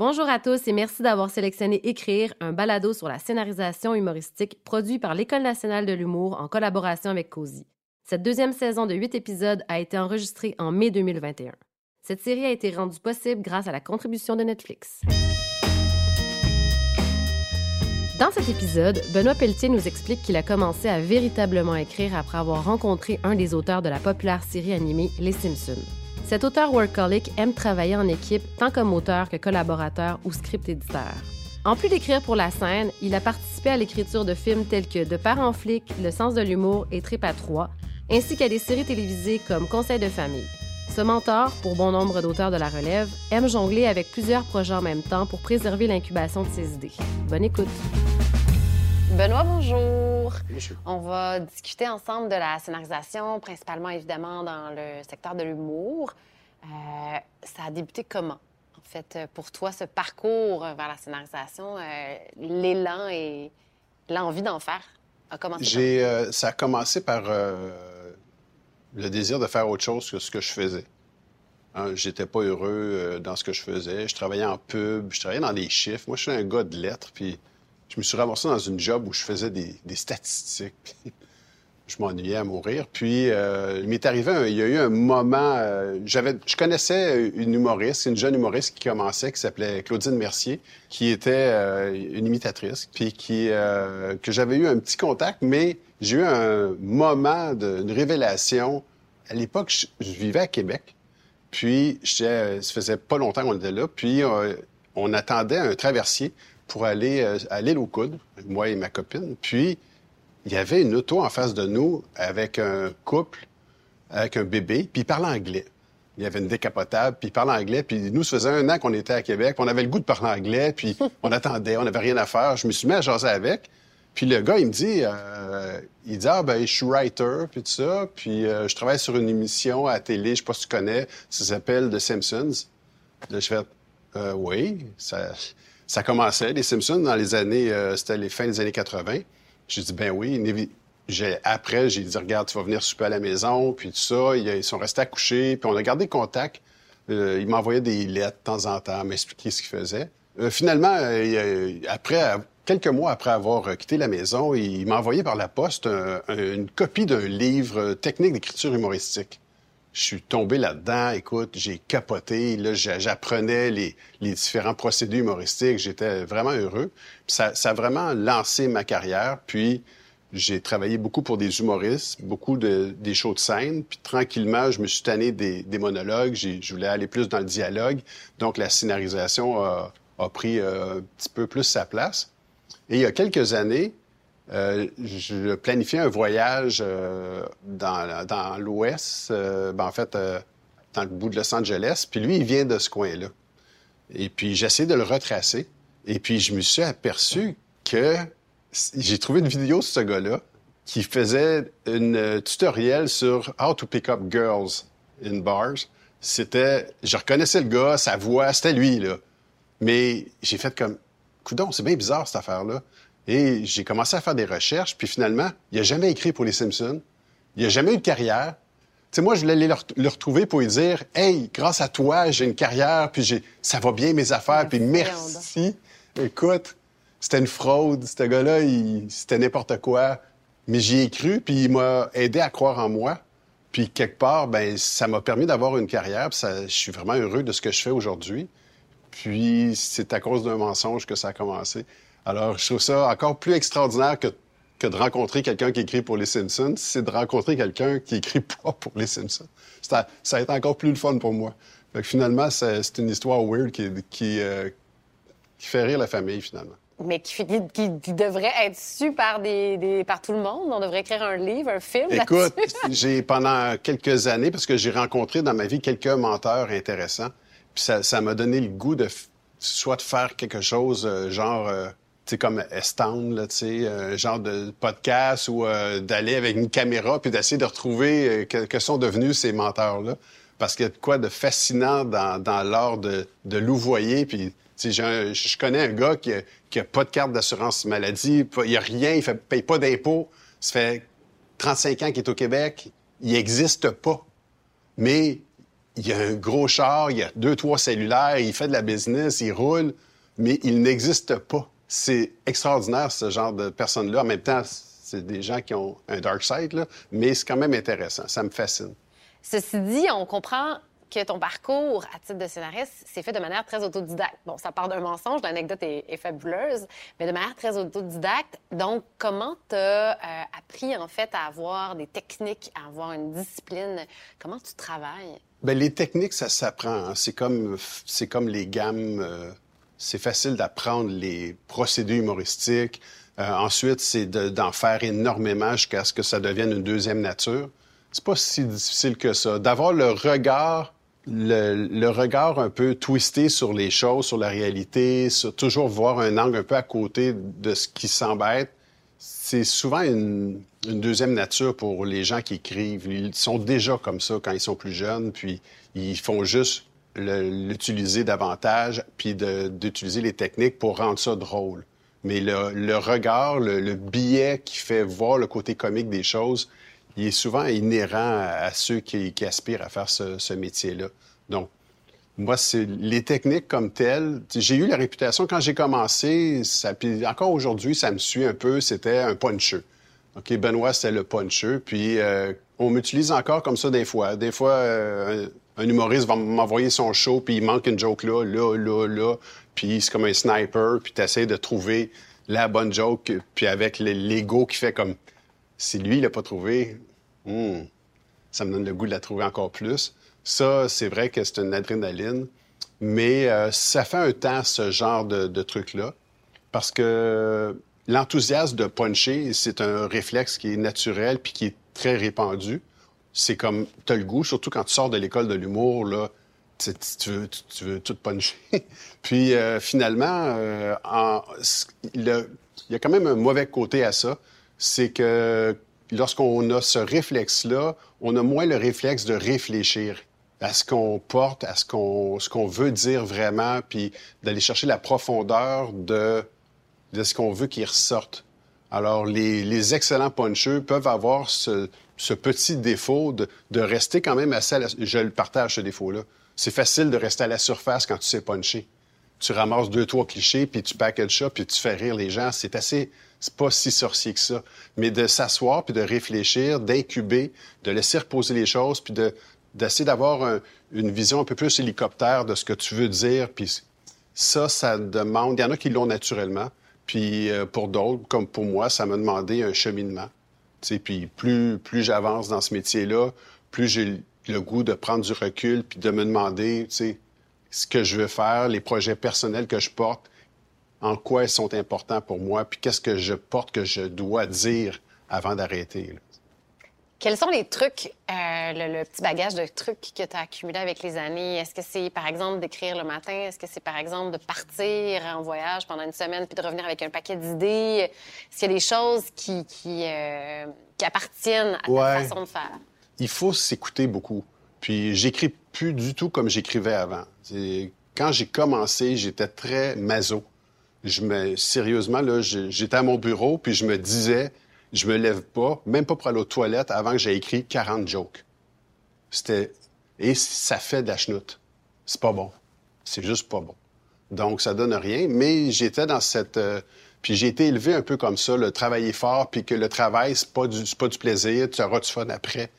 Bonjour à tous et merci d'avoir sélectionné Écrire, un balado sur la scénarisation humoristique produit par l'École nationale de l'humour en collaboration avec Cozy. Cette deuxième saison de huit épisodes a été enregistrée en mai 2021. Cette série a été rendue possible grâce à la contribution de Netflix. Dans cet épisode, Benoît Pelletier nous explique qu'il a commencé à véritablement écrire après avoir rencontré un des auteurs de la populaire série animée Les Simpsons. Cet auteur workaholic aime travailler en équipe tant comme auteur que collaborateur ou script éditeur. En plus d'écrire pour la scène, il a participé à l'écriture de films tels que De parents flics, Le sens de l'humour et Trip à 3, ainsi qu'à des séries télévisées comme Conseil de famille. Ce mentor, pour bon nombre d'auteurs de la relève, aime jongler avec plusieurs projets en même temps pour préserver l'incubation de ses idées. Bonne écoute. Benoît, bonjour. Bonjour. On va discuter ensemble de la scénarisation, principalement évidemment dans le secteur de l'humour. Euh, ça a débuté comment? En fait, pour toi, ce parcours vers la scénarisation, euh, l'élan et l'envie d'en faire a commencé J'ai, euh, ça a commencé par le désir de faire autre chose que ce que je faisais. Hein, J'étais pas heureux dans ce que je faisais. Je travaillais en pub, je travaillais dans des chiffres. Moi, je suis un gars de lettres, puis je me suis ramassé dans une job où je faisais des, statistiques. je m'ennuyais à mourir. Puis, euh, il m'est arrivé, il y a eu un moment. euh, j'avais, je connaissais une humoriste, une jeune humoriste qui commençait, qui s'appelait Claudine Mercier, qui était euh, une imitatrice, puis qui que j'avais eu un petit contact, mais j'ai eu un moment de, une révélation. À l'époque, je, je vivais à Québec. Puis, ça faisait pas longtemps qu'on était là. Puis, on attendait un traversier pour aller euh, à l'île aux coudes, moi et ma copine. Puis, il y avait une auto en face de nous avec un couple, avec un bébé, puis il parlait anglais. Il y avait une décapotable, puis il parlait anglais. Puis nous, ça faisait un an qu'on était à Québec, puis on avait le goût de parler anglais, puis on attendait, on n'avait rien à faire. Je me suis mis à jaser avec. Puis le gars, il me dit, euh, il dit, ah, ben, je suis writer, puis tout ça. Puis euh, je travaille sur une émission à la télé, je sais pas si tu connais, ça s'appelle The Simpsons. Là, je fais, euh, oui, ça, ça commençait, les Simpsons, dans les années, euh, c'était les fins des années 80. J'ai dit, ben oui. Après, j'ai dit, regarde, tu vas venir souper à la maison, puis tout ça. Ils, ils sont restés à coucher, puis on a gardé contact. Euh, il m'envoyait des lettres de temps en temps, m'expliquer ce qu'il faisait. Euh, finalement, après, quelques mois après avoir quitté la maison, il m'a envoyé par la poste un- un- une copie d'un livre technique d'écriture humoristique. Je suis tombé là-dedans. Écoute, j'ai capoté. Là, j'a- j'apprenais les, les différents procédés humoristiques. J'étais vraiment heureux. Ça, a vraiment lancé ma carrière. Puis j'ai travaillé beaucoup pour des humoristes, beaucoup de, des shows de scène. Puis tranquillement, je me suis tanné des, des monologues. Je voulais aller plus dans le dialogue. Donc la scénarisation a, a pris euh, un petit peu plus sa place. Et il y a quelques années, euh, je planifiais un voyage euh, dans, l'Ouest, euh, ben, en fait, dans le bout de Los Angeles. Puis lui, il vient de ce coin-là. Et puis, j'ai essayé de le retracer. Et puis, je me suis aperçu que j'ai trouvé une vidéo de ce gars-là qui faisait euh, tutoriel sur How to pick up girls in bars. C'était... Je reconnaissais le gars, sa voix, c'était lui, là. Mais j'ai fait comme... Coudon, c'est bien bizarre, cette affaire-là. Et j'ai commencé à faire des recherches, puis finalement, il n'a jamais écrit pour les Simpsons. Il n'a jamais eu de carrière. Tu sais, moi, je voulais aller le, ret- le retrouver pour lui dire Hey, grâce à toi, j'ai une carrière, puis j'ai, ça va bien mes affaires, puis merci. Écoute, c'était une fraude. Ce gars-là, il- c'était n'importe quoi. Mais j'y ai cru, puis il m'a aidé à croire en moi. Puis quelque part, ben, ça m'a permis d'avoir une carrière. puis ça- je suis vraiment heureux de ce que je fais aujourd'hui. Puis c'est à cause d'un mensonge que ça a commencé. Alors, je trouve ça encore plus extraordinaire que, que de rencontrer quelqu'un qui écrit pour les Simpsons, c'est de rencontrer quelqu'un qui écrit pas pour les Simpsons. Ça, ça a été encore plus le fun pour moi. Fait que finalement, c'est une histoire weird qui, qui, euh, qui fait rire la famille, finalement. Mais qui, qui- qui- qui devrait être su par, des, des- par tout le monde. On devrait écrire un livre, un film Écoute, j'ai pendant quelques années, parce que j'ai rencontré dans ma vie quelques menteurs intéressants, puis ça ça m'a donné le goût de soit de faire quelque chose euh, genre, euh, sais, comme Estown, tu sais, un genre de podcast ou euh, d'aller avec une caméra puis d'essayer de retrouver euh, que, que sont devenus ces menteurs-là. Parce qu'il y a de quoi de fascinant dans, l'art de, louvoyer. Puis, je connais un gars qui a, qui a pas de carte d'assurance maladie, il a rien, il fait, paye pas d'impôts. Ça fait 35 ans qu'il est au Québec, il n'existe pas. Mais il y a un gros char, il y a deux, trois cellulaires, il fait de la business, il roule, mais il n'existe pas. C'est extraordinaire, ce genre de personnes-là. En même temps, c'est des gens qui ont un dark side, là, mais c'est quand même intéressant. Ça me fascine. Ceci dit, on comprend que ton parcours à titre de scénariste s'est fait de manière très autodidacte. Bon, ça part d'un mensonge, l'anecdote est, fabuleuse, mais de manière très autodidacte. Donc, comment tu as euh, appris, en fait, à avoir des techniques, à avoir une discipline? Comment tu travailles? Bien, les techniques, ça s'apprend. Hein. C'est comme, c'est comme les gammes. Euh, c'est facile d'apprendre les procédés humoristiques. Euh, ensuite, c'est d'en faire énormément jusqu'à ce que ça devienne une deuxième nature. C'est pas si difficile que ça. D'avoir le regard le, regard un peu twisté sur les choses, sur la réalité, sur toujours voir un angle un peu à côté de ce qui semble être, c'est souvent une, deuxième nature pour les gens qui écrivent. Ils sont déjà comme ça quand ils sont plus jeunes, puis ils font juste l'utiliser davantage, puis d'utiliser les techniques pour rendre ça drôle. Mais le, regard, le, biais qui fait voir le côté comique des choses, il est souvent inhérent à, ceux qui, aspirent à faire ce, métier-là. Donc, moi, c'est les techniques comme telles. J'ai eu la réputation quand j'ai commencé, ça, puis encore aujourd'hui, ça me suit un peu. C'était un puncheux. OK, Benoît, c'était le puncheux. Puis euh, on m'utilise encore comme ça des fois. Des fois, euh, un, humoriste va m'envoyer son show, puis il manque une joke là, là, là, là. Puis c'est comme un sniper, puis tu essaies de trouver la bonne joke, puis avec l'ego qui fait comme si lui, il l'a pas trouvé, hmm, ça me donne le goût de la trouver encore plus. Ça, c'est vrai que c'est une adrénaline, mais euh, ça fait un temps, ce genre de, truc-là, parce que l'enthousiasme de puncher, c'est un réflexe qui est naturel puis qui est très répandu. C'est comme, tu as le goût, surtout quand tu sors de l'école de l'humour, là, tu, veux, tu, veux, tout puncher. puis euh, finalement, euh, il y a quand même un mauvais côté à ça c'est que lorsqu'on a ce réflexe-là, on a moins le réflexe de réfléchir à ce qu'on porte, à ce qu'on veut dire vraiment, puis d'aller chercher la profondeur de, de ce qu'on veut qu'il ressorte. Alors, les, les excellents puncheux peuvent avoir ce, ce petit défaut de, de, rester quand même assez... À la, je le partage, ce défaut-là. C'est facile de rester à la surface quand tu sais puncher. Tu ramasses deux, trois clichés, puis tu packages ça, puis tu fais rire les gens. C'est assez c'est pas si sorcier que ça. Mais de s'asseoir puis de réfléchir, d'incuber, de laisser reposer les choses, puis de, d'essayer d'avoir une vision un peu plus hélicoptère de ce que tu veux dire. Puis ça, ça demande. Il y en a qui l'ont naturellement. Puis euh, pour d'autres, comme pour moi, ça m'a demandé un cheminement. puis plus, plus j'avance dans ce métier-là, plus j'ai le goût de prendre du recul puis de me demander, ce que je veux faire, les projets personnels que je porte, en quoi ils sont importants pour moi, puis qu'est-ce que je porte que je dois dire avant d'arrêter. Quels sont les trucs, euh, le, petit bagage de trucs que tu as accumulé avec les années? Est-ce que c'est, par exemple, d'écrire le matin? Est-ce que c'est, par exemple, de partir en voyage pendant une semaine puis de revenir avec un paquet d'idées? Est-ce qu'il y a des choses qui, qui, euh, appartiennent à ta façon de faire? Il faut s'écouter beaucoup. Puis j'écris plus du tout comme j'écrivais avant. Quand j'ai commencé, j'étais très maso je me, sérieusement, là, j'étais à mon bureau, puis je me disais, je me lève pas, même pas pour aller aux toilettes, avant que j'ai écrit 40 jokes. C'était, et ça fait de la chenoute. C'est pas bon. C'est juste pas bon. Donc, ça donne rien, mais j'étais dans cette, euh, puis j'ai été élevé un peu comme ça, le travailler fort, puis que le travail, c'est pas du, plaisir, tu auras du fun après.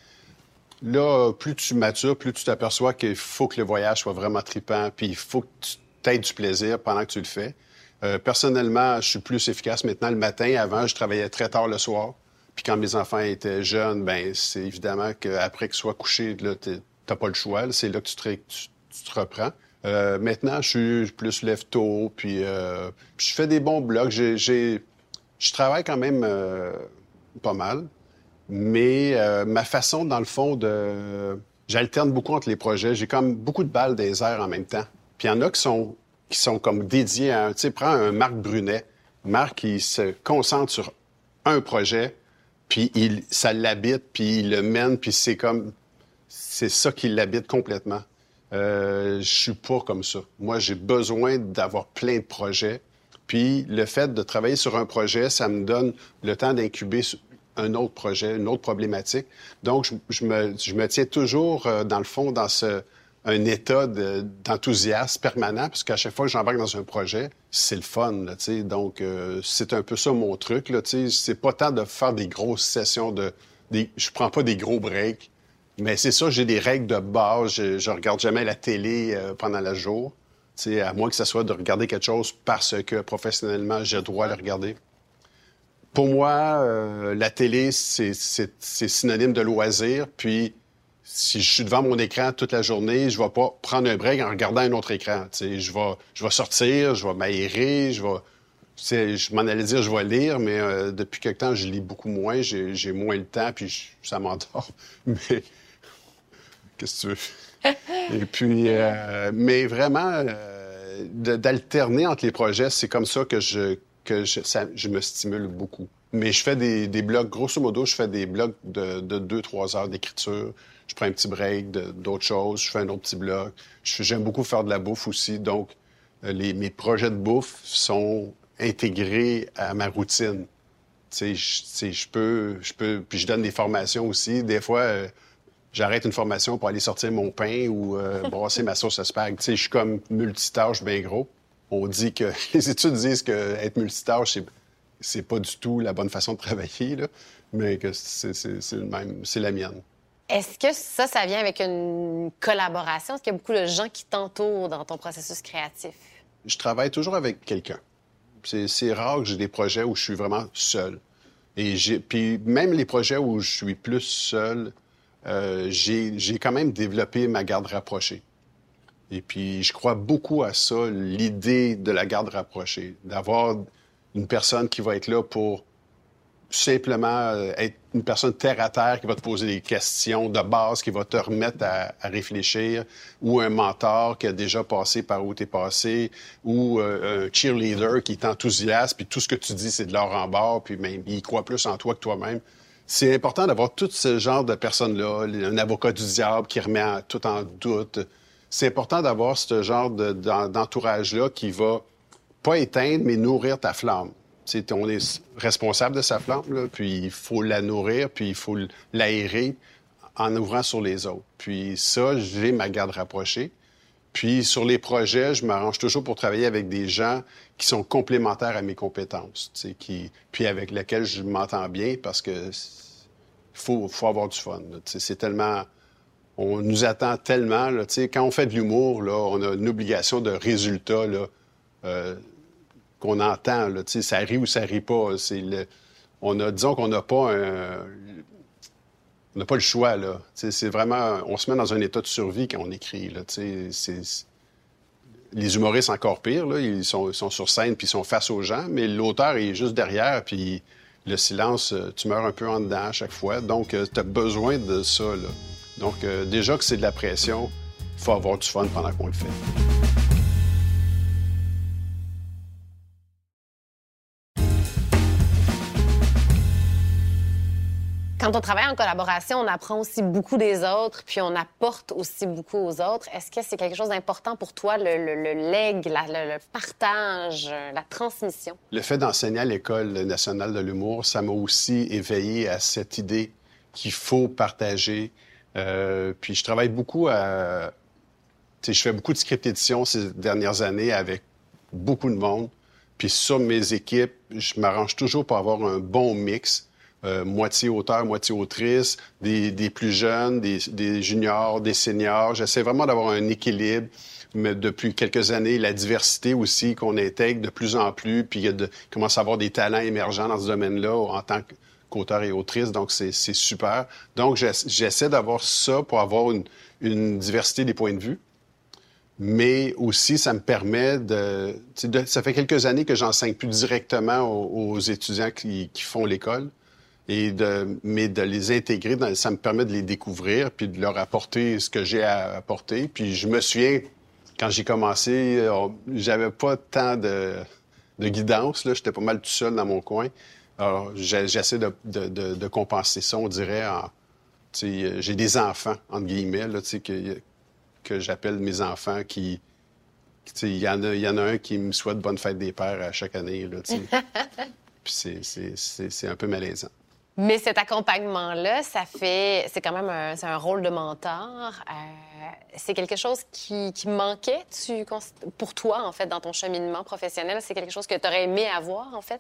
Là, plus tu matures, plus tu t'aperçois qu'il faut que le voyage soit vraiment tripant, puis il faut que tu aies du plaisir pendant que tu le fais. Euh, personnellement, je suis plus efficace maintenant le matin. Avant, je travaillais très tard le soir. Puis quand mes enfants étaient jeunes, ben c'est évidemment qu'après qu'ils soient couchés, là, t'as pas le choix. C'est là que tu te, reprends. Euh, maintenant, je suis plus lève tôt, puis euh, je fais des bons blocs. Je travaille quand même pas mal, mais ma façon, dans le fond, de... J'alterne beaucoup entre les projets. J'ai comme beaucoup de balles des airs en même temps. Puis en a qui sont comme dédiés à... Tu sais, prends un Marc Brunet. Marc, il se concentre sur un projet, puis il, ça l'habite, puis il le mène, puis c'est comme... C'est ça qui l'habite complètement. Euh, je suis pas comme ça. Moi, j'ai besoin d'avoir plein de projets. Puis le fait de travailler sur un projet, ça me donne le temps d'incuber un autre projet, une autre problématique. Donc, je, me, je me, tiens toujours, euh, dans le fond, dans ce, un état d'enthousiasme permanent, parce qu'à chaque fois que j'embarque dans un projet, c'est le fun. Là, donc, euh, c'est un peu ça mon truc. Là, c'est pas tant de faire des grosses sessions de. Je prends pas des gros breaks, mais c'est ça, j'ai des règles de base. Je, regarde jamais la télé euh, pendant le jour, à moins que ce soit de regarder quelque chose parce que professionnellement, j'ai le droit de le regarder. Pour moi, euh, la télé, c'est synonyme de loisir, puis si je suis devant mon écran toute la journée, je vais pas prendre un break en regardant un autre écran. Je vais, je vais sortir, je vais m'aérer, je vais... Je m'en allais dire je vais lire, mais euh, depuis quelque temps, je lis beaucoup moins. J'ai moins le temps, puis ça m'endort. Mais qu'est-ce que tu veux? Et puis, euh, mais vraiment, euh, d'alterner entre les projets, c'est comme ça que je, que je me stimule beaucoup. Mais je fais des, des blogs, grosso modo, je fais des blogs de, de deux, trois heures d'écriture je prends un petit break d'autres choses, je fais un autre petit bloc. J'aime beaucoup faire de la bouffe aussi, donc euh, les, mes projets de bouffe sont intégrés à ma routine. Tu sais, je peux, je peux, puis je donne des formations aussi. Des fois, euh, j'arrête une formation pour aller sortir mon pain ou euh, brasser ma sauce à spag. Tu sais, je suis comme multitâche bien gros. On dit que les études disent que être multitâche, c'est c'est pas du tout la bonne façon de travailler, là, mais que c'est c'est la mienne. Est-ce que ça, ça vient avec une collaboration? Est-ce qu'il y a beaucoup de gens qui t'entourent dans ton processus créatif? Je travaille toujours avec quelqu'un. C'est rare que j'ai des projets où je suis vraiment seul. Et puis même les projets où je suis plus seul, euh, j'ai quand même développé ma garde rapprochée. Et puis je crois beaucoup à ça, l'idée de la garde rapprochée, d'avoir une personne qui va être là pour simplement euh, être une personne terre à terre qui va te poser des questions de base, qui va te remettre à, réfléchir, ou un mentor qui a déjà passé par où tu es passé, ou euh, un cheerleader qui t'enthousiasme, puis tout ce que tu dis, c'est de l'or en bord, puis même il croit plus en toi que toi-même. C'est important d'avoir tout ce genre de personnes-là, un avocat du diable qui remet tout en doute. C'est important d'avoir ce genre d'entourage-là qui va pas éteindre, mais nourrir ta flamme on est responsable de sa flamme, puis il faut la nourrir, puis il faut l'aérer en ouvrant sur les autres. Puis ça, j'ai ma garde rapprochée. Puis sur les projets, je m'arrange toujours pour travailler avec des gens qui sont complémentaires à mes compétences, puis avec lesquels je m'entends bien parce que faut, faut avoir du fun. C'est tellement... On nous attend tellement. Là, quand on fait de l'humour, là, on a une obligation de résultat. Là, euh, qu'on entend. Ça rit ou ça rit pas. On a, disons qu'on n'a pas le choix. C'est vraiment... On se met dans un état de survie quand on écrit, là. Les humoristes, encore pire. Ils sont, sur scène puis ils sont face aux gens, mais l'auteur est juste derrière, puis le silence, euh, tu meurs un peu en dedans à chaque fois. Donc, euh, tu as besoin de ça. Donc, euh, déjà que c'est de la pression, il faut avoir du fun pendant qu'on le fait. Quand on travaille en collaboration, on apprend aussi beaucoup des autres, puis on apporte aussi beaucoup aux autres. Est-ce que c'est quelque chose d'important pour toi, le, leg, le, partage, la transmission? Le fait d'enseigner à l'École nationale de l'humour, ça m'a aussi éveillé à cette idée qu'il faut partager. Euh, puis je travaille beaucoup à... je fais beaucoup de script édition ces dernières années avec beaucoup de monde. Puis sur mes équipes, je m'arrange toujours pour avoir un bon mix euh, moitié auteur, moitié autrice, des, plus jeunes, des, juniors, des seniors. J'essaie vraiment d'avoir un équilibre. Mais depuis quelques années, la diversité aussi qu'on intègre de plus en plus, puis il commence à avoir des talents émergents dans ce domaine-là en tant qu'auteur et autrice, donc c'est super. Donc j'essaie d'avoir ça pour avoir une, diversité des points de vue mais aussi ça me permet de, ça fait quelques années que j'enseigne plus directement aux, étudiants qui font l'école et de, mais de les intégrer, ça me permet de les découvrir puis de leur apporter ce que j'ai à apporter. Puis je me souviens, quand j'ai commencé, euh, j'avais pas tant de, de guidance, là, j'étais pas mal tout seul dans mon coin. Alors j'essaie de, de, de, compenser ça, on dirait, en, j'ai des enfants, entre guillemets, là, que, que j'appelle mes enfants qui... Il y, en a, y en a un qui me souhaite bonne fête des pères à chaque année. Là, Puis c'est un peu malaisant. Mais cet accompagnement-là, ça fait, c'est quand même un, un rôle de mentor. Euh, c'est quelque chose qui, manquait tu, pour toi, en fait, dans ton cheminement professionnel? C'est quelque chose que tu aurais aimé avoir, en fait?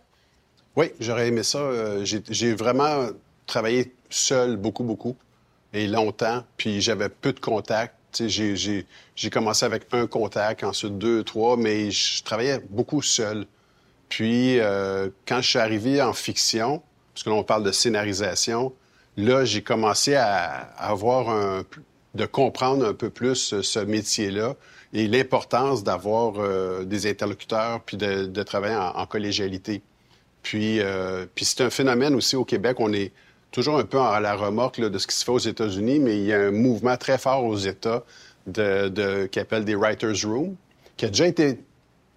Oui, j'aurais aimé ça. Euh, j'ai, vraiment travaillé seul beaucoup, beaucoup et longtemps. Puis j'avais peu de contacts. J'ai, j'ai commencé avec un contact, ensuite deux, trois, mais je travaillais beaucoup seul. Puis, euh, quand je suis arrivé en fiction, parce que là, on parle de scénarisation, là, j'ai commencé à, avoir un, de comprendre un peu plus ce métier-là et l'importance d'avoir euh, des interlocuteurs puis de, travailler en, collégialité. Puis, euh, puis c'est un phénomène aussi au Québec. On est toujours un peu à la remorque de ce qui se fait aux États-Unis, mais il y a un mouvement très fort aux États qui appelle des Writers' Room, qui a déjà été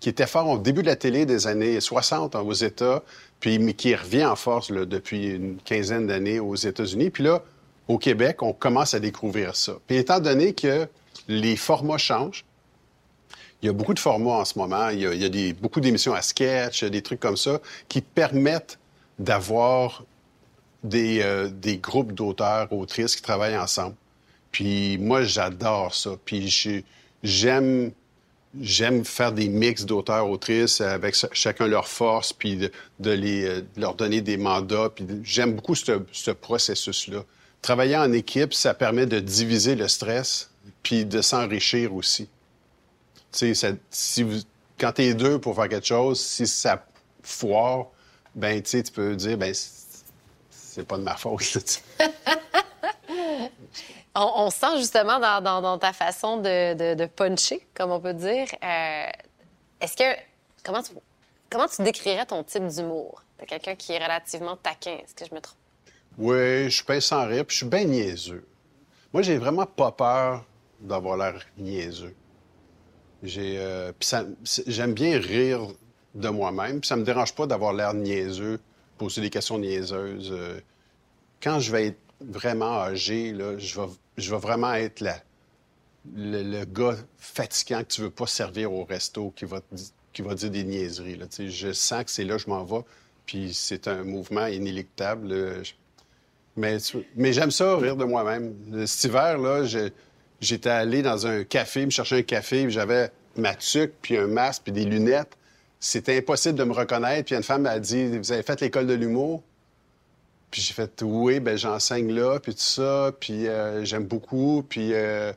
qui était fort au début de la télé des années 60 aux États, puis mais qui revient en force depuis une quinzaine d'années aux États-Unis. Puis là, au Québec, on commence à découvrir ça. Puis étant donné que les formats changent, il y a beaucoup de formats en ce moment. Il y a, beaucoup d'émissions à sketch, des trucs comme ça, qui permettent d'avoir des, euh, des groupes d'auteurs, autrices qui travaillent ensemble. Puis moi, j'adore ça. Puis j'aime j'aime faire des mix d'auteurs-autrices avec chacun leur force, puis de, les, euh, leur donner des mandats. Puis j'aime beaucoup ce, processus-là. Travailler en équipe, ça permet de diviser le stress, puis de s'enrichir aussi. Tu sais, si vous, quand tu es deux pour faire quelque chose, si ça foire, ben tu peux dire, ben c'est pas de ma faute. On, sent justement dans, ta façon de, puncher, comme on peut dire. Euh, est-ce que. Comment tu, comment tu décrirais ton type d'humour? T'es quelqu'un qui est relativement taquin. Est-ce que je me trompe? Oui, je suis sans rire, puis je suis bien niaiseux. Moi, j'ai vraiment pas peur d'avoir l'air niaiseux. Euh, j'aime bien rire de moi-même, puis ça me dérange pas d'avoir l'air niaiseux, poser des questions niaiseuses. Euh, quand je vais être vraiment âgé, je vais vraiment être là, le, gars fatigant que tu veux pas servir au resto qui va, qui va dire des niaiseries. Je sens que c'est là je m'en vais, puis c'est un mouvement inéluctable. Mais, mais j'aime ça, rire de moi-même. Cet hiver, j'étais allé dans un café, me chercher un café, j'avais ma tuque, puis un masque, puis des lunettes. C'était impossible de me reconnaître. Puis une femme m'a dit Vous avez fait l'école de l'humour puis j'ai fait, oui, ben j'enseigne là, puis tout ça, puis euh, j'aime beaucoup, puis euh,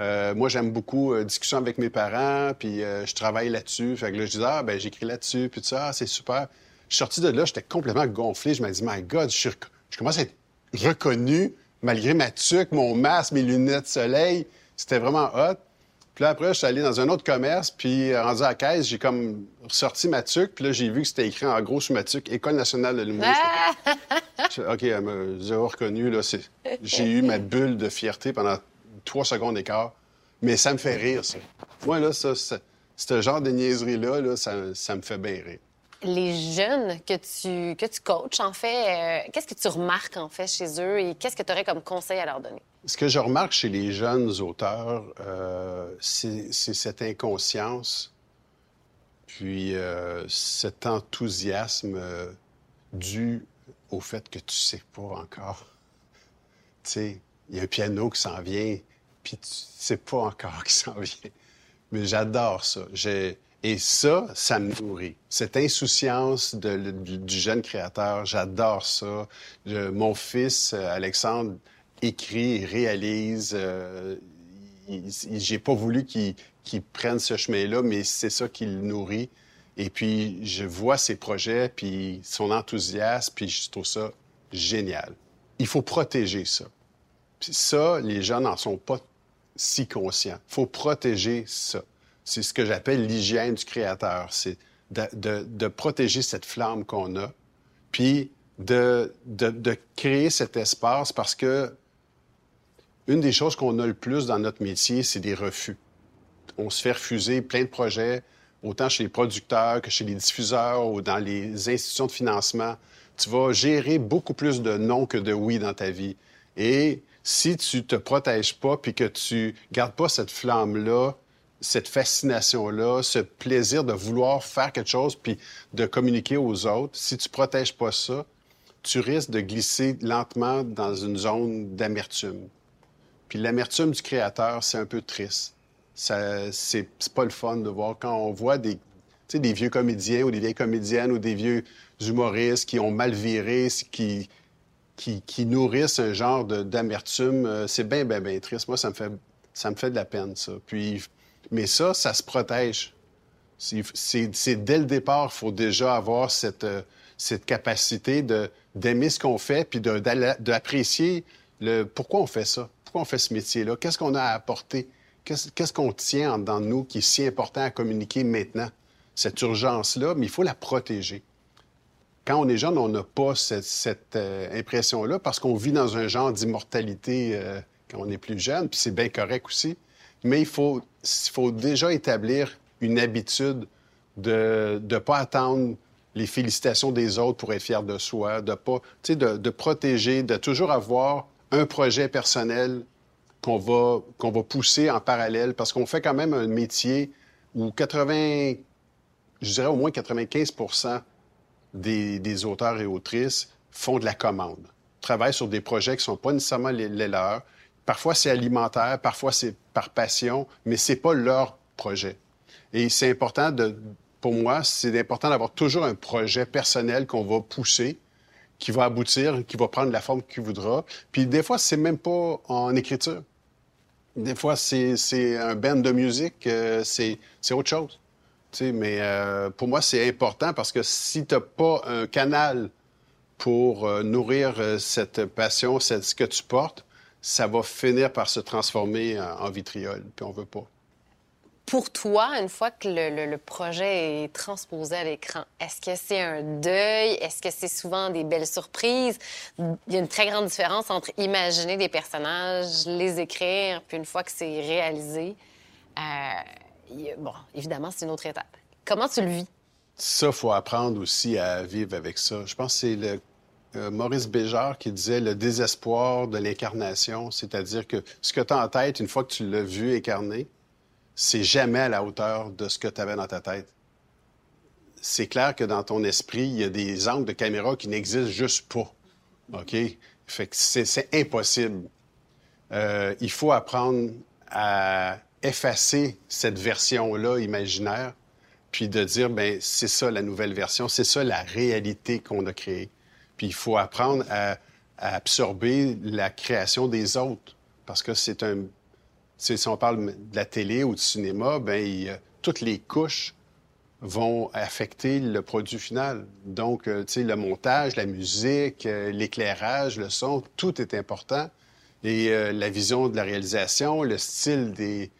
euh, moi, j'aime beaucoup discussion avec mes parents, puis je travaille là-dessus. Fait que là, je disais, ah, ben j'écris là-dessus, puis tout ça, ah, c'est super. Je suis sorti de là, j'étais complètement gonflé. Je me dit, my God, je, je commence à être reconnu, malgré ma tuque, mon masque, mes lunettes de soleil. C'était vraiment hot. Puis là, après, je suis allé dans un autre commerce, puis euh, rendu à la caisse, j'ai comme sorti ma tuque, puis là, j'ai vu que c'était écrit en gros sur ma tuque École nationale de l'humour. Ah! OK, elle m'a reconnu, là. J'ai eu ma bulle de fierté pendant trois secondes d'écart. Mais ça me fait rire, ça. Moi, là, ça, ce genre de niaiserie-là, là, ça, ça, me fait bien rire. Les jeunes que tu, que tu coaches, en fait, euh, qu'est-ce que tu remarques, en fait, chez eux et qu'est-ce que tu aurais comme conseil à leur donner? Ce que je remarque chez les jeunes auteurs, euh, c'est cette inconscience, puis euh, cet enthousiasme euh, dû au fait que tu sais pas encore. Tu sais, il y a un piano qui s'en vient, puis tu sais pas encore qui s'en vient. Mais j'adore ça. Et ça, ça me nourrit. Cette insouciance du, jeune créateur, j'adore ça. mon fils, Alexandre, écrit, réalise. Euh, J'ai pas voulu qu'il prenne ce chemin-là, mais c'est ça qui le nourrit. Et puis, je vois ses projets, puis son enthousiasme, puis je trouve ça génial. Il faut protéger ça. Puis ça, les gens n'en sont pas si conscients. Il faut protéger ça. C'est ce que j'appelle l'hygiène du créateur. C'est de, protéger cette flamme qu'on a, puis de, créer cet espace parce que une des choses qu'on a le plus dans notre métier, c'est des refus. On se fait refuser plein de projets, autant chez les producteurs que chez les diffuseurs ou dans les institutions de financement. Tu vas gérer beaucoup plus de non que de oui dans ta vie. Et si tu te protèges pas puis que tu gardes pas cette flamme-là, cette fascination-là, ce plaisir de vouloir faire quelque chose puis de communiquer aux autres, si tu protèges pas ça, tu risques de glisser lentement dans une zone d'amertume. Puis l'amertume du créateur, c'est un peu triste. C'est pas le fun de voir quand on voit des, des vieux comédiens ou des vieilles comédiennes ou des vieux humoristes qui ont mal viré, qui, qui, qui nourrissent un genre d'amertume. Euh, c'est bien, bien, bien triste. Moi, ça me fait, ça me fait de la peine, ça. Puis, mais ça, ça se protège. C'est dès le départ, il faut déjà avoir cette, euh, cette capacité d'aimer ce qu'on fait puis d'apprécier le pourquoi on fait ça, pourquoi on fait ce métier-là, qu'est-ce qu'on a à apporter, qu'est-ce qu'on tient dans nous qui est si important à communiquer maintenant, cette urgence-là, mais il faut la protéger. Quand on est jeune, on n'a pas cette, euh, impression-là parce qu'on vit dans un genre d'immortalité euh, quand on est plus jeune, puis c'est bien correct aussi. Mais il faut, déjà établir une habitude de ne pas attendre les félicitations des autres pour être fier de soi, de pas, de, de protéger, de toujours avoir un projet personnel qu'on va, va pousser en parallèle parce qu'on fait quand même un métier où 80, je dirais au moins 95 des, des, auteurs et autrices font de la commande, travaillent sur des projets qui ne sont pas nécessairement les, les leurs. Parfois, c'est alimentaire, parfois, c'est par passion, mais ce n'est pas leur projet. Et c'est important de, pour moi, c'est important d'avoir toujours un projet personnel qu'on va pousser, qui va aboutir, qui va prendre la forme qu'il voudra. Puis des fois, c'est même pas en écriture. Des fois, c'est un band de musique, euh, c'est autre chose. mais euh, pour moi, c'est important parce que si tu n'as pas un canal pour euh, nourrir cette passion, ce que tu portes, ça va finir par se transformer en, en vitriol, puis on veut pas pour toi, une fois que le, projet est transposé à l'écran, est-ce que c'est un deuil? Est-ce que c'est souvent des belles surprises? Il y a une très grande différence entre imaginer des personnages, les écrire, puis une fois que c'est réalisé, euh, bon, évidemment, c'est une autre étape. Comment tu le vis? Ça, faut apprendre aussi à vivre avec ça. Je pense que c'est euh, Maurice Béjart qui disait le désespoir de l'incarnation, c'est-à-dire que ce que tu as en tête, une fois que tu l'as vu incarné, c'est jamais à la hauteur de ce que tu avais dans ta tête. C'est clair que dans ton esprit, il y a des angles de caméra qui n'existent juste pas. OK? Fait que c'est impossible. Euh, il faut apprendre à effacer cette version-là imaginaire, puis de dire, ben c'est ça la nouvelle version, c'est ça la réalité qu'on a créée. Puis il faut apprendre à absorber la création des autres, parce que c'est un si on parle de la télé ou du cinéma, ben, toutes les couches vont affecter le produit final. Donc, euh, tu sais, le montage, la musique, euh, l'éclairage, le son, tout est important. Et euh, la vision de la réalisation, le style des,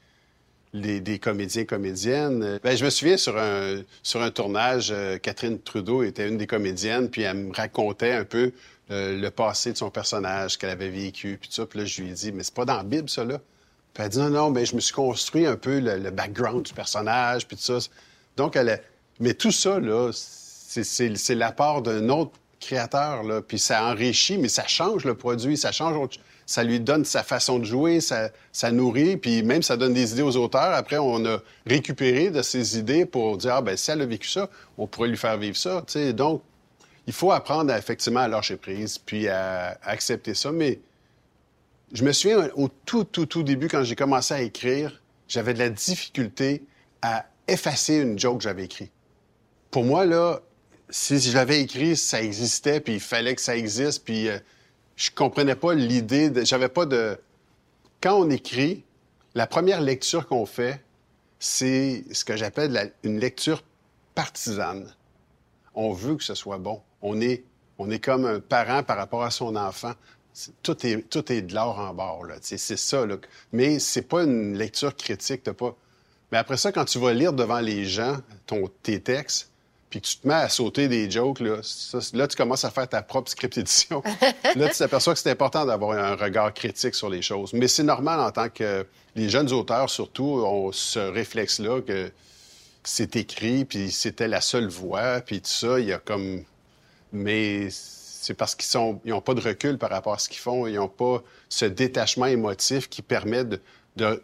des comédiens, comédiennes. Ben, je me souviens sur un, sur un tournage, Catherine Trudeau était une des comédiennes, puis elle me racontait un peu le passé de son personnage qu'elle avait vécu, puis tout ça. Puis là, je lui ai dit, mais c'est pas dans la Bible, ça, là. Puis elle dit non, non, mais je me suis construit un peu le, background du personnage, puis tout ça. Donc, elle a... Mais tout ça, là, c'est l'apport d'un autre créateur, là. Puis ça enrichit, mais ça change le produit, ça change, ça lui donne sa façon de jouer, ça, ça nourrit, puis même ça donne des idées aux auteurs. Après, on a récupéré de ces idées pour dire, ah ben si elle a vécu ça, on pourrait lui faire vivre ça, sais. Donc, il faut apprendre à, effectivement à lâcher prise, puis à accepter ça, mais je me souviens au tout, tout, tout début, quand j'ai commencé à écrire, j'avais de la difficulté à effacer une joke que j'avais écrite. Pour moi, là, si je l'avais écrit, ça existait, puis il fallait que ça existe, puis euh, je comprenais pas l'idée, de... j'avais pas de... Quand on écrit, la première lecture qu'on fait, c'est ce que j'appelle une lecture partisane. On veut que ce soit bon. On est, on est comme un parent par rapport à son enfant tout est, tout est de l'or en bord, là. C'est ça, là. Mais c'est pas une lecture critique, t'as pas... Mais après ça, quand tu vas lire devant les gens ton, tes textes, puis que tu te mets à sauter des jokes, là, là, tu commences à faire ta propre script édition. là, tu t'aperçois que c'est important d'avoir un regard critique sur les choses. Mais c'est normal en tant que... Les jeunes auteurs, surtout, ont ce réflexe-là que c'est écrit, puis c'était la seule voix, puis tout ça, il y a comme... Mais c'est parce qu'ils n'ont pas de recul par rapport à ce qu'ils font. Ils n'ont pas ce détachement émotif qui permet de,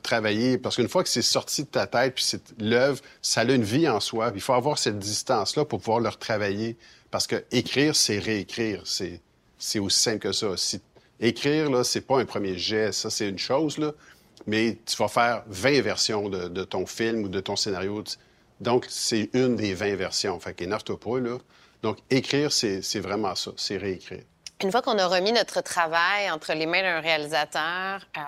travailler. Parce qu'une fois que c'est sorti de ta tête, puis c'est l'œuvre, ça a une vie en soi. Il faut avoir cette distance-là pour pouvoir le retravailler. Parce que écrire, c'est réécrire. C'est, aussi simple que ça. Si, écrire, là, c'est pas un premier geste, ça, c'est une chose, là, mais tu vas faire 20 versions de, ton film ou de ton scénario. Donc, c'est une des 20 versions. Fait qu'énerve-toi pas, là. Donc, écrire, c'est vraiment ça, c'est réécrire. Une fois qu'on a remis notre travail entre les mains d'un réalisateur, euh,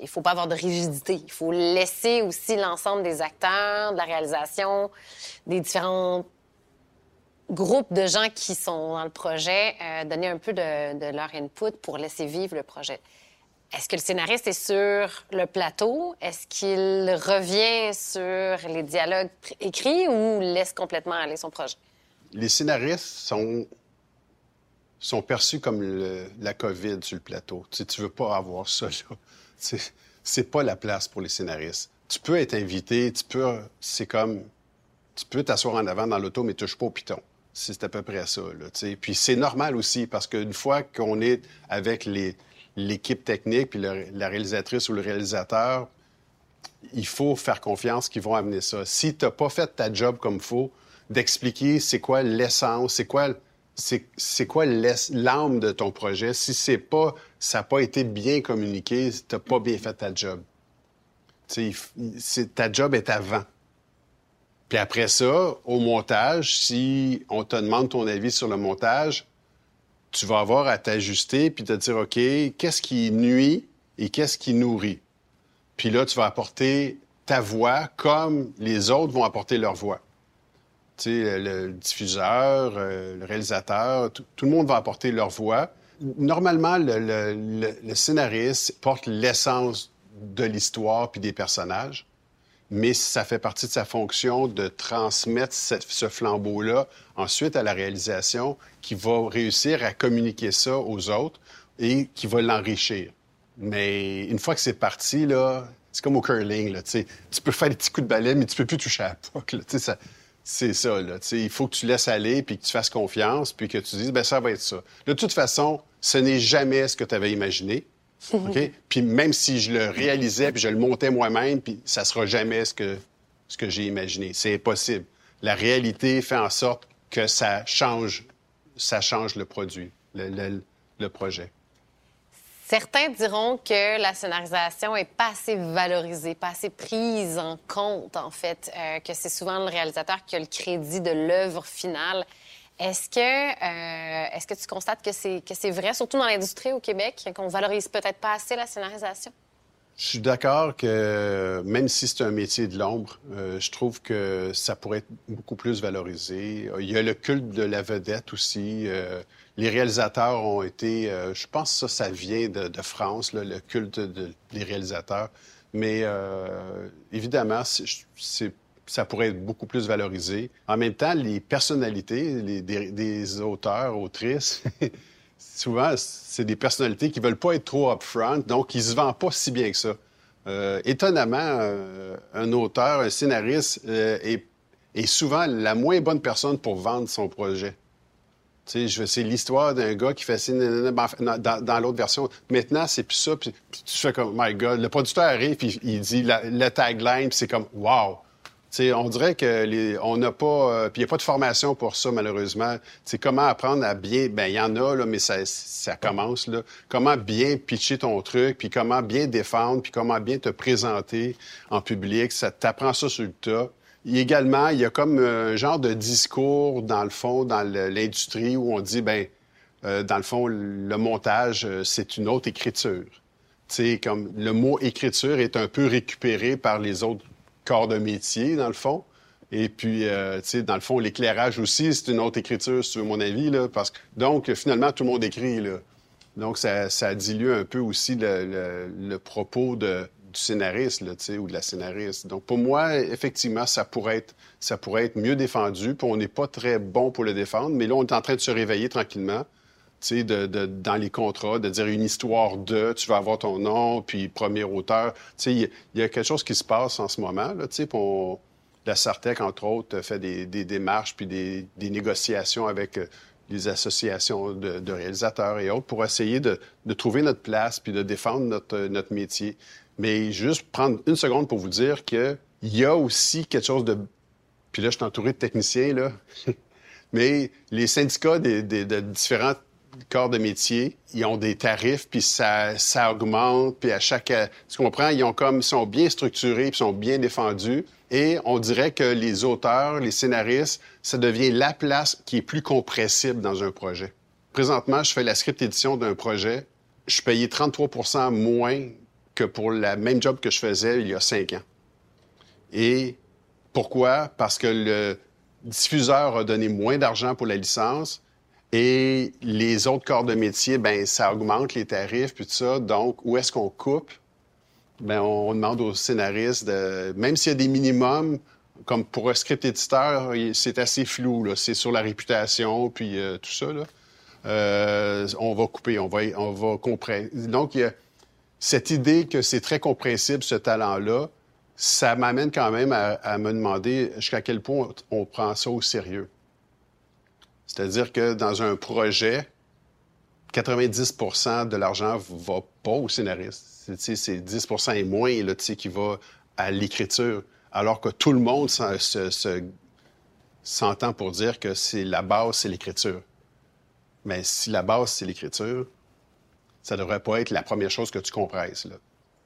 il faut pas avoir de rigidité. Il faut laisser aussi l'ensemble des acteurs, de la réalisation, des différents groupes de gens qui sont dans le projet, euh, donner un peu de, leur input pour laisser vivre le projet. Est-ce que le scénariste est sur le plateau? Est-ce qu'il revient sur les dialogues écrits ou laisse complètement aller son projet? Les scénaristes sont sont perçus comme la COVID sur le plateau. Tu ne veux pas avoir ça, là. C'est pas la place pour les scénaristes. Tu peux être invité, tu peux... C'est comme... Tu peux t'asseoir en avant dans l'auto, mais touche pas au piton. C'est à peu près ça, Puis c'est normal aussi, parce qu'une fois qu'on est avec l'équipe technique, puis la réalisatrice ou le réalisateur, il faut faire confiance qu'ils vont amener ça. Si tu n'as pas fait ta job comme il faut, d'expliquer c'est quoi l'essence, c'est quoi c'est quoi l'âme de ton projet. Si c'est pas, ça n'a pas été bien communiqué, tu n'as pas bien fait ta job. ta job est avant. Puis après ça, au montage, si on te demande ton avis sur le montage, tu vas avoir à t'ajuster puis te dire, OK, qu'est-ce qui nuit et qu'est-ce qui nourrit? Puis là, tu vas apporter ta voix comme les autres vont apporter leur voix le diffuseur, euh, le réalisateur, tout, le monde va apporter leur voix. Normalement, le, scénariste porte l'essence de l'histoire puis des personnages, mais ça fait partie de sa fonction de transmettre ce flambeau-là ensuite à la réalisation qui va réussir à communiquer ça aux autres et qui va l'enrichir. Mais une fois que c'est parti, là, c'est comme au curling, là, tu peux faire des petits coups de balai, mais tu peux plus toucher à la puck. ça, c'est ça, là. il faut que tu laisses aller, puis que tu fasses confiance, puis que tu dises, ben ça va être ça. De toute façon, ce n'est jamais ce que tu avais imaginé. OK? puis même si je le réalisais, puis je le montais moi-même, puis ça sera jamais ce que, ce que j'ai imaginé. C'est impossible. La réalité fait en sorte que ça change, ça change le produit, le projet. Certains diront que la scénarisation est pas assez valorisée, pas assez prise en compte, en fait, euh, que c'est souvent le réalisateur qui a le crédit de l'œuvre finale. Est-ce que, euh, est-ce que tu constates que c'est, que c'est vrai, surtout dans l'industrie au Québec, qu'on valorise peut-être pas assez la scénarisation? Je suis d'accord que même si c'est un métier de l'ombre, euh, je trouve que ça pourrait être beaucoup plus valorisé. Il y a le culte de la vedette aussi les réalisateurs ont été, euh, je pense que ça, ça vient de, France, le culte des réalisateurs. Mais euh, évidemment, ça pourrait être beaucoup plus valorisé. En même temps, les personnalités les, des, auteurs, autrices, souvent, c'est des personnalités qui veulent pas être trop upfront, donc ils se vendent pas si bien que ça. Euh, étonnamment, un auteur, un scénariste est souvent la moins bonne personne pour vendre son projet c'est l'histoire d'un gars qui fait dans, dans l'autre version. Maintenant, c'est plus ça. Puis, tu fais comme, my God, le producteur arrive, puis il dit le tagline, puis c'est comme, wow. on dirait que on n'a pas, euh, puis il n'y a pas de formation pour ça malheureusement. Comment apprendre à bien, ben il y en a là, mais ça, ça commence là. Comment bien pitcher ton truc, puis comment bien défendre, puis comment bien te présenter en public. Ça t'apprend ça sur le tas également, il y a comme un genre de discours, dans le fond, dans l'industrie où on dit, ben, euh, dans le fond, le montage, euh, c'est une autre écriture. sais, comme le mot écriture est un peu récupéré par les autres corps de métier, dans le fond. Et puis, euh, tu dans le fond, l'éclairage aussi, c'est une autre écriture, sur mon avis, là, parce donc finalement tout le monde écrit là. Donc ça, ça dilue un peu aussi le propos de, du scénariste ou de la scénariste. Donc, pour moi, effectivement, ça pourrait être, mieux défendu. On n'est pas très bon pour le défendre, mais là, on est en train de se réveiller tranquillement. Dans les contrats, de dire une histoire de, tu vas avoir ton nom, puis premier auteur. Il y, a quelque chose qui se passe en ce moment. Pour, la Sartec, entre autres, fait des, démarches puis des, négociations avec euh, les associations de, réalisateurs et autres pour essayer de, trouver notre place puis de défendre notre, notre métier. Mais juste prendre une seconde pour vous dire qu'il y a aussi quelque chose de. Puis là, je suis entouré de techniciens, là. Mais les syndicats de différents corps de métier, ils ont des tarifs, puis ça, ça augmente, puis à chaque... Tu comprends? Ils ont comme, sont bien structurés, puis sont bien défendus. Et on dirait que les auteurs, les scénaristes, ça devient la place qui est plus compressible dans un projet. Présentement, je fais la script édition d'un projet. Je payais 33% moins que pour la même job que je faisais il y a cinq ans. Et pourquoi? Parce que le diffuseur a donné moins d'argent pour la licence et les autres corps de métier, ben ça augmente les tarifs puis tout ça. Donc, où est-ce qu'on coupe? Ben, on demande aux scénaristes, de, même s'il y a des minimums, comme pour un script éditeur, c'est assez flou. C'est sur la réputation, puis euh, tout ça. Là. Euh, on va couper, on va, on va comprendre. Donc, il y a cette idée que c'est très compréhensible, ce talent-là, ça m'amène quand même à, me demander jusqu'à quel point on, prend ça au sérieux. C'est-à-dire que dans un projet, 90% de l'argent va pas au scénariste. C'est 10% et moins qui va à l'écriture, alors que tout le monde s'entend pour dire que c'est la base, c'est l'écriture. Mais si la base, c'est l'écriture, ça devrait pas être la première chose que tu compresses. Là.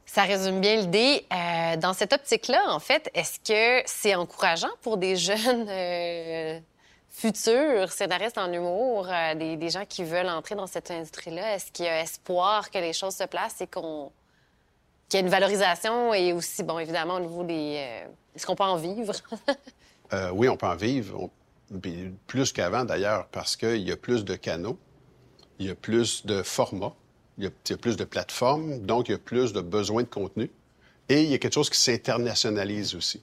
Ça résume bien l'idée. Euh, dans cette optique-là, en fait, est-ce que c'est encourageant pour des jeunes euh, futurs scénaristes en humour, euh, des, gens qui veulent entrer dans cette industrie-là? Est-ce qu'il y a espoir que les choses se placent et qu'on qu'il y ait une valorisation et aussi, bon, évidemment, au niveau des... Est-ce qu'on peut en vivre? oui, on peut en vivre. Plus qu'avant, d'ailleurs, parce qu'il y a plus de canaux, il y a plus de formats il y, a, plus de plateformes, donc il y a plus de besoins de contenu. Et il y a quelque chose qui s'internationalise aussi.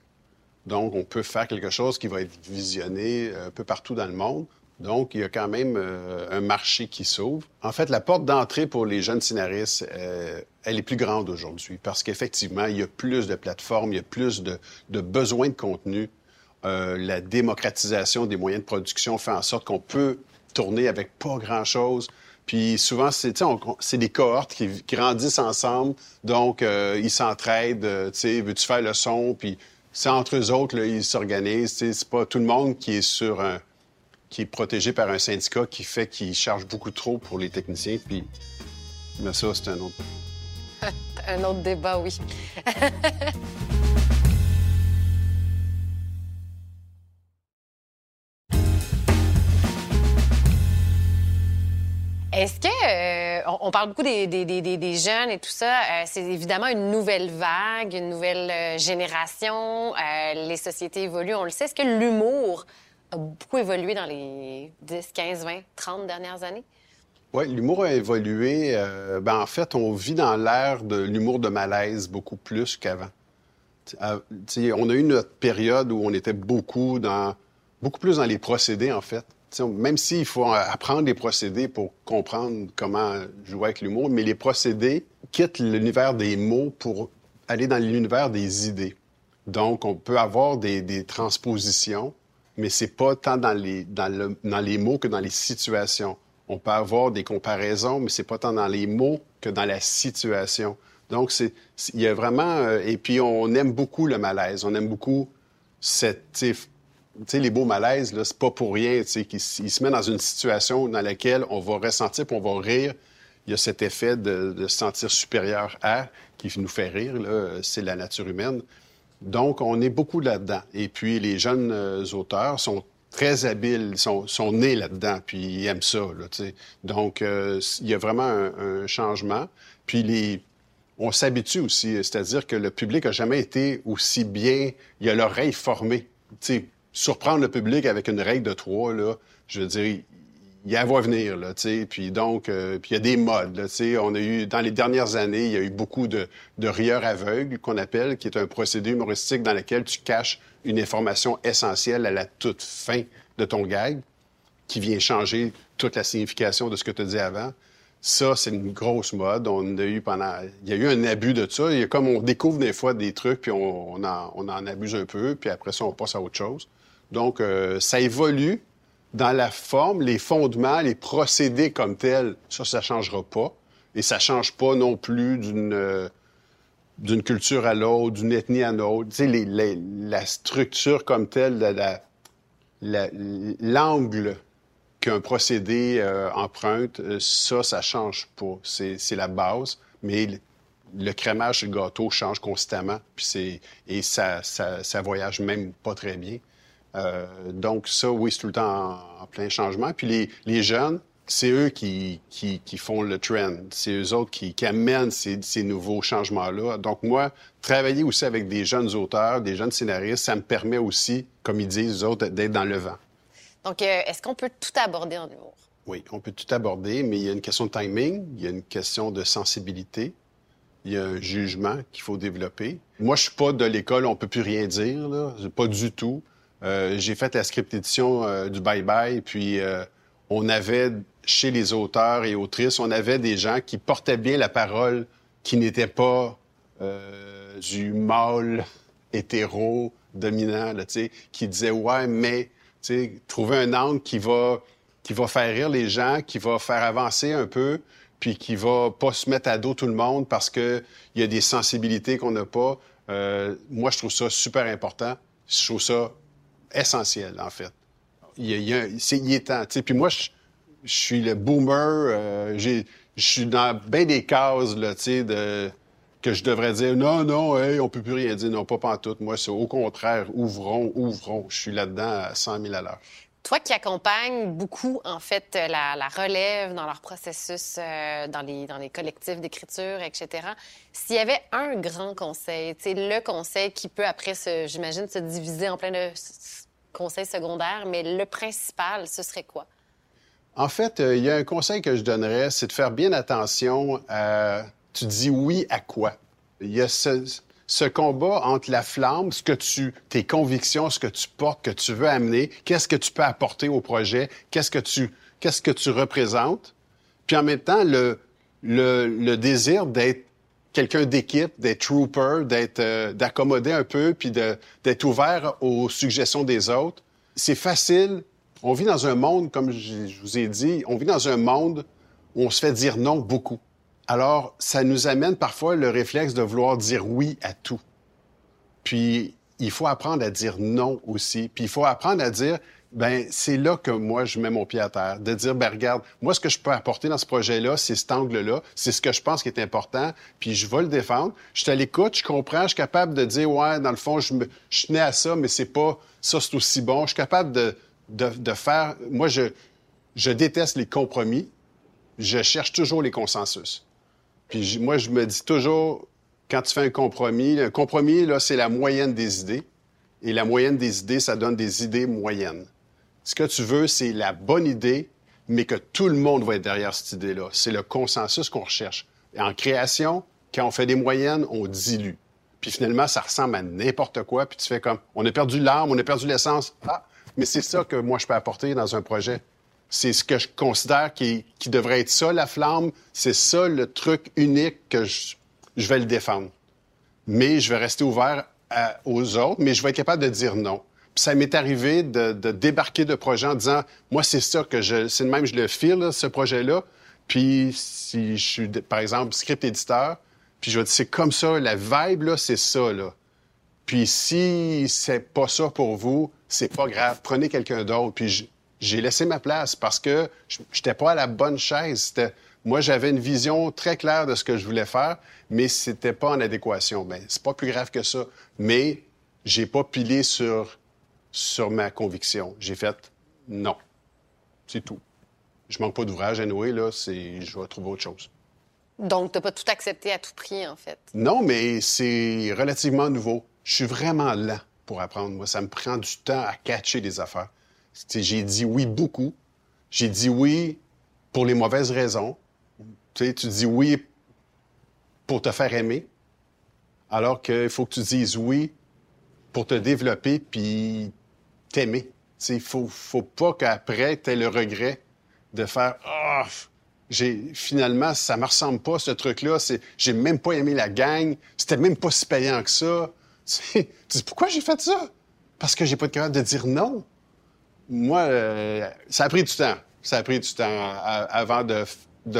Donc, on peut faire quelque chose qui va être visionné euh, un peu partout dans le monde. Donc, il y a quand même euh, un marché qui s'ouvre. En fait, la porte d'entrée pour les jeunes scénaristes, euh, elle est plus grande aujourd'hui parce qu'effectivement, il y a plus de plateformes, il y a plus de, de besoins de contenu. la démocratisation des moyens de production fait en sorte qu'on peut tourner avec pas grand-chose. Puis souvent, c'est des cohortes qui, grandissent ensemble, donc euh, ils s'entraident, euh, tu sais, veux-tu faire le son, puis c'est entre eux autres, là, ils s'organisent, c'est pas tout le monde qui est sur un... qui est protégé par un syndicat qui fait qu'il charge beaucoup trop pour les techniciens, puis... Mais ça, c'est un autre... un autre débat, oui. Est-ce que, euh, on, parle beaucoup des, jeunes et tout ça, euh, c'est évidemment une nouvelle vague, une nouvelle euh, génération, les sociétés évoluent, on le sait. Est-ce que l'humour a beaucoup évolué dans les 10, 15, 20, 30 dernières années? Oui, l'humour a évolué. ben, en fait, on vit dans l'ère de l'humour de malaise beaucoup plus qu'avant. on a eu notre période où on était beaucoup dans, beaucoup plus dans les procédés, en fait même s'il faut apprendre des procédés pour comprendre comment jouer avec l'humour, mais les procédés quittent l'univers des mots pour aller dans l'univers des idées. Donc, on peut avoir des, transpositions, mais c'est pas tant dans les, dans, les mots que dans les situations. On peut avoir des comparaisons, mais c'est pas tant dans les mots que dans la situation. Donc, il y a vraiment... Euh, et puis, on aime beaucoup le malaise. On aime beaucoup cette les beaux malaises, c'est pas pour rien, qu'ils se met dans une situation dans laquelle on va ressentir puis on va rire. Il y a cet effet de, se sentir supérieur à qui nous fait rire, c'est la nature humaine. Donc, on est beaucoup là-dedans. Et puis, les jeunes euh, auteurs sont très habiles, sont, sont nés là-dedans, puis ils aiment ça. Donc, euh, il y a vraiment un, changement. Puis, on s'habitue aussi, c'est-à-dire que le public a jamais été aussi bien, il a l'oreille formée. Surprendre le public avec une règle de trois, je veux dire, il y a à venir, là, tu. Puis donc, euh, puis il y a des modes, là, tu. On a eu, dans les dernières années, il y a eu beaucoup de, de rieurs aveugles, qu'on appelle, qui est un procédé humoristique dans lequel tu caches une information essentielle à la toute fin de ton gag, qui vient changer toute la signification de ce que tu dis avant. Ça, c'est une grosse mode. On a eu pendant... Il y a eu un abus de ça. Il comme on découvre des fois des trucs, puis on, on en abuse un peu, puis après ça, on passe à autre chose. Donc, euh, ça évolue dans la forme, les fondements, les procédés comme tels. Ça, ça ne changera pas. Et ça ne change pas non plus d'une euh, d'une culture à l'autre, d'une ethnie à l'autre. Tu sais, la structure comme telle, l'angle qu'un procédé euh, emprunte, ça, ça change pas. C'est la base, mais le crémage sur le gâteau change constamment, et ça, ça, ça, voyage même pas très bien. Euh, donc ça, oui, c'est tout le temps en, plein changement. Puis les, les jeunes, c'est eux qui, qui, qui, font le trend. C'est eux autres qui, qui amènent ces, ces nouveaux changements-là. Donc moi, travailler aussi avec des jeunes auteurs, des jeunes scénaristes, ça me permet aussi, comme ils disent, eux autres, d'être dans le vent. Donc, euh, est-ce qu'on peut tout aborder en humour? Oui, on peut tout aborder, mais il y a une question de timing, il y a une question de sensibilité, il y a un jugement qu'il faut développer. Moi, je suis pas de l'école, on peut plus rien dire, là. pas du tout. Euh, j'ai fait la script édition euh, du Bye Bye, puis euh, on avait chez les auteurs et autrices, on avait des gens qui portaient bien la parole, qui n'étaient pas du mâle hétéro dominant, qui disaient ouais, mais trouver un angle qui va qui va faire rire les gens, qui va faire avancer un peu, puis qui va pas se mettre à dos tout le monde parce que il y a des sensibilités qu'on n'a pas. Moi, je trouve ça super important. Je trouve ça essentiel, en fait. Il, y a, il, est temps. Puis moi, je, suis le boomer. Euh, je suis dans bien des cases là, de, que je devrais dire non, non, hey, on peut plus rien dire. Non, pas pantoute. Moi, c'est au contraire, ouvrons, ouvrons. Je suis là-dedans à 100 000 à l'heure. Toi qui accompagnes beaucoup, en fait, la, relève dans leur processus, euh, dans, les, dans les collectifs d'écriture, etc., s'il y avait un grand conseil, le conseil qui peut après, j'imagine, se diviser en plein de conseils secondaires, mais le principal, ce serait quoi? En fait, euh, il y a un conseil que je donnerais, c'est de faire bien attention à... Tu dis oui à quoi? Il y a ce, ce combat entre la flamme, ce que tu, tes convictions, ce que tu portes, que tu veux amener, qu'est-ce que tu peux apporter au projet, qu'est-ce que tu, qu'est-ce que tu représentes, puis en même temps le, le, désir d'être quelqu'un d'équipe, d'être trooper, d'être, euh, d'accommoder un peu, puis d'être ouvert aux suggestions des autres. C'est facile. On vit dans un monde, comme je vous ai dit, on vit dans un monde où on se fait dire non beaucoup. Alors, ça nous amène parfois le réflexe de vouloir dire oui à tout. Puis, il faut apprendre à dire non aussi. Puis, il faut apprendre à dire, ben c'est là que moi, je mets mon pied à terre. De dire, ben regarde, moi, ce que je peux apporter dans ce projet-là, c'est cet angle-là, c'est ce que je pense qui est important, puis je vais le défendre. Je suis à l'écoute, je comprends, je suis capable de dire, ouais, dans le fond, je, me, je tenais à ça, mais c'est pas, ça, c'est aussi bon. Je suis capable de, de, de faire, moi, je, je déteste les compromis. Je cherche toujours les consensus. Puis moi, je me dis toujours, quand tu fais un compromis, un compromis, là, c'est la moyenne des idées. Et la moyenne des idées, ça donne des idées moyennes. Ce que tu veux, c'est la bonne idée, mais que tout le monde va être derrière cette idée-là. C'est le consensus qu'on recherche. Et en création, quand on fait des moyennes, on dilue. Puis finalement, ça ressemble à n'importe quoi. Puis tu fais comme, on a perdu l'arme, on a perdu l'essence. Ah, mais c'est ça que moi, je peux apporter dans un projet. C'est ce que je considère qui, devrait être ça, la flamme. C'est ça le truc unique que je, vais le défendre. Mais je vais rester ouvert aux autres, mais je vais être capable de dire non. Puis ça m'est arrivé de, débarquer de projets en disant, moi, c'est ça que je... C'est le même, je le file, ce projet-là. Puis si je suis, par exemple, script éditeur, puis je vais dire, c'est comme ça, la vibe, c'est ça. Puis si c'est pas ça pour vous, c'est pas grave. Prenez quelqu'un d'autre. Puis j'ai laissé ma place parce que je n'étais pas à la bonne chaise. Moi, j'avais une vision très claire de ce que je voulais faire, mais c'était pas en adéquation. Ben, c'est pas plus grave que ça. Mais j'ai pas pilé sur, sur ma conviction. J'ai fait non. C'est tout. Je manque pas d'ouvrage à nouer, là. C'est, je vais trouver autre chose. Donc, tu n'as pas tout accepté à tout prix, en fait? Non, mais c'est relativement nouveau. Je suis vraiment lent pour apprendre. Moi, ça me prend du temps à catcher des affaires. J'ai dit oui beaucoup. J'ai dit oui pour les mauvaises raisons. tu dis oui pour te faire aimer, alors qu'il faut que tu dises oui pour te développer puis t'aimer. Il faut, faut pas qu'après, tu aies le regret de faire Ah, j'ai finalement, ça me ressemble pas, ce truc-là. J'ai même pas aimé la gang. C'était même pas si payant que ça. Tu dis, pourquoi j'ai fait ça? Parce que j'ai pas de capable de dire non moi, euh, ça a pris du temps. Ça a pris du temps avant de,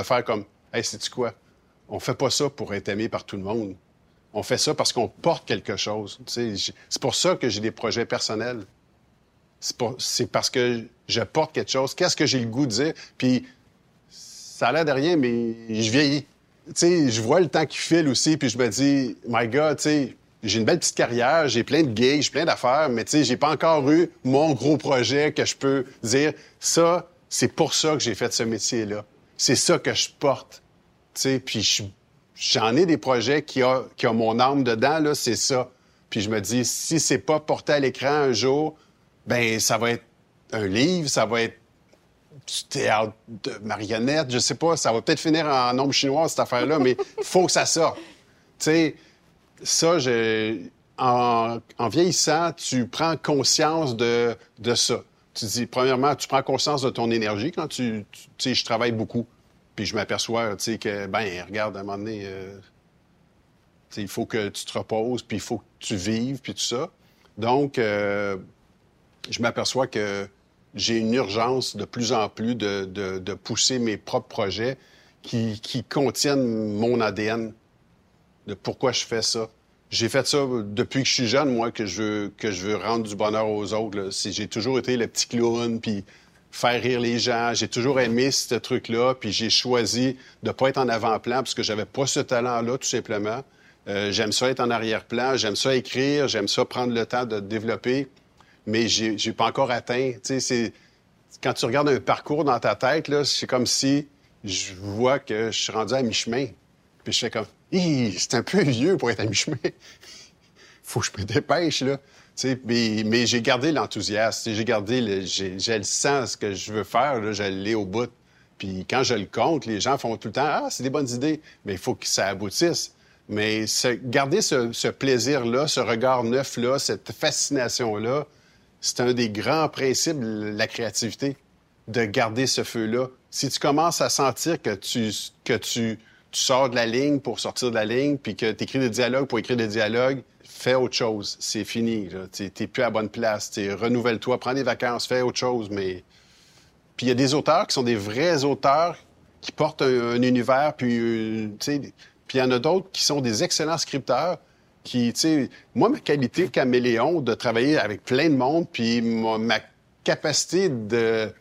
faire comme, hey, sais-tu quoi? On fait pas ça pour être aimé par tout le monde. On fait ça parce qu'on porte quelque chose. C'est pour ça que j'ai des projets personnels. c'est parce que je porte quelque chose. Qu'est-ce que j'ai le goût de dire? Puis ça a l'air de rien, mais je vieillis. Tu sais, je vois le temps qui file aussi, puis je me dis, my God, tu sais, j'ai une belle petite carrière, j'ai plein de gigs, j'ai plein d'affaires, mais tu sais, j'ai pas encore eu mon gros projet que je peux dire, ça, c'est pour ça que j'ai fait ce métier-là. C'est ça que je porte. Tu sais, puis j'en ai des projets qui ont, mon âme dedans, là, c'est ça. Puis je me dis, si c'est pas porté à l'écran un jour, ben ça va être un livre, ça va être du théâtre de marionnettes, je sais pas, ça va peut-être finir en nombre chinois, cette affaire-là, mais faut que ça sorte. Tu sais, ça. En, vieillissant, tu prends conscience de, ça. Tu dis, premièrement, tu prends conscience de ton énergie quand tu, tu sais, je travaille beaucoup. Puis je m'aperçois, tu sais, que, ben, regarde, à un moment donné, euh, il faut que tu te reposes, puis il faut que tu vives, puis tout ça. Donc, euh, je m'aperçois que j'ai une urgence de plus en plus de, pousser mes propres projets qui, contiennent mon ADN, de pourquoi je fais ça. J'ai fait ça depuis que je suis jeune, moi, que je veux, que je veux rendre du bonheur aux autres. J'ai toujours été le petit clown, puis faire rire les gens. J'ai toujours aimé ce truc-là, puis j'ai choisi de pas être en avant-plan parce que j'avais pas ce talent-là, tout simplement. Euh, j'aime ça être en arrière-plan, j'aime ça écrire, j'aime ça prendre le temps de développer mais j'ai, pas encore atteint. Quand tu regardes un parcours dans ta tête, c'est comme si je vois que je suis rendu à mi-chemin. Puis je fais comme, c'est un peu vieux pour être à mi-chemin. Faut que je me dépêche, là. mais, mais j'ai gardé l'enthousiasme. J'ai gardé le, j'ai, le sens que je veux faire, là, je l'ai au bout. Puis quand je le compte, les gens font tout le temps Ah, c'est des bonnes idées, mais il faut que ça aboutisse. Mais garder ce, ce plaisir-là, ce regard neuf-là, cette fascination-là, c'est un des grands principes de la créativité, de garder ce feu-là. Si tu commences à sentir que tu, que tu, tu sors de la ligne pour sortir de la ligne, puis que tu écris des dialogues pour écrire des dialogues, fais autre chose. C'est fini. Tu n'es plus à bonne place. Renouvelle-toi, prends des vacances, fais autre chose. Mais... Puis il y a des auteurs qui sont des vrais auteurs qui portent un, univers, puis, euh, puis il y en a d'autres qui sont des excellents scripteurs, qui, moi, ma qualité caméléon de travailler avec plein de monde, puis ma, capacité de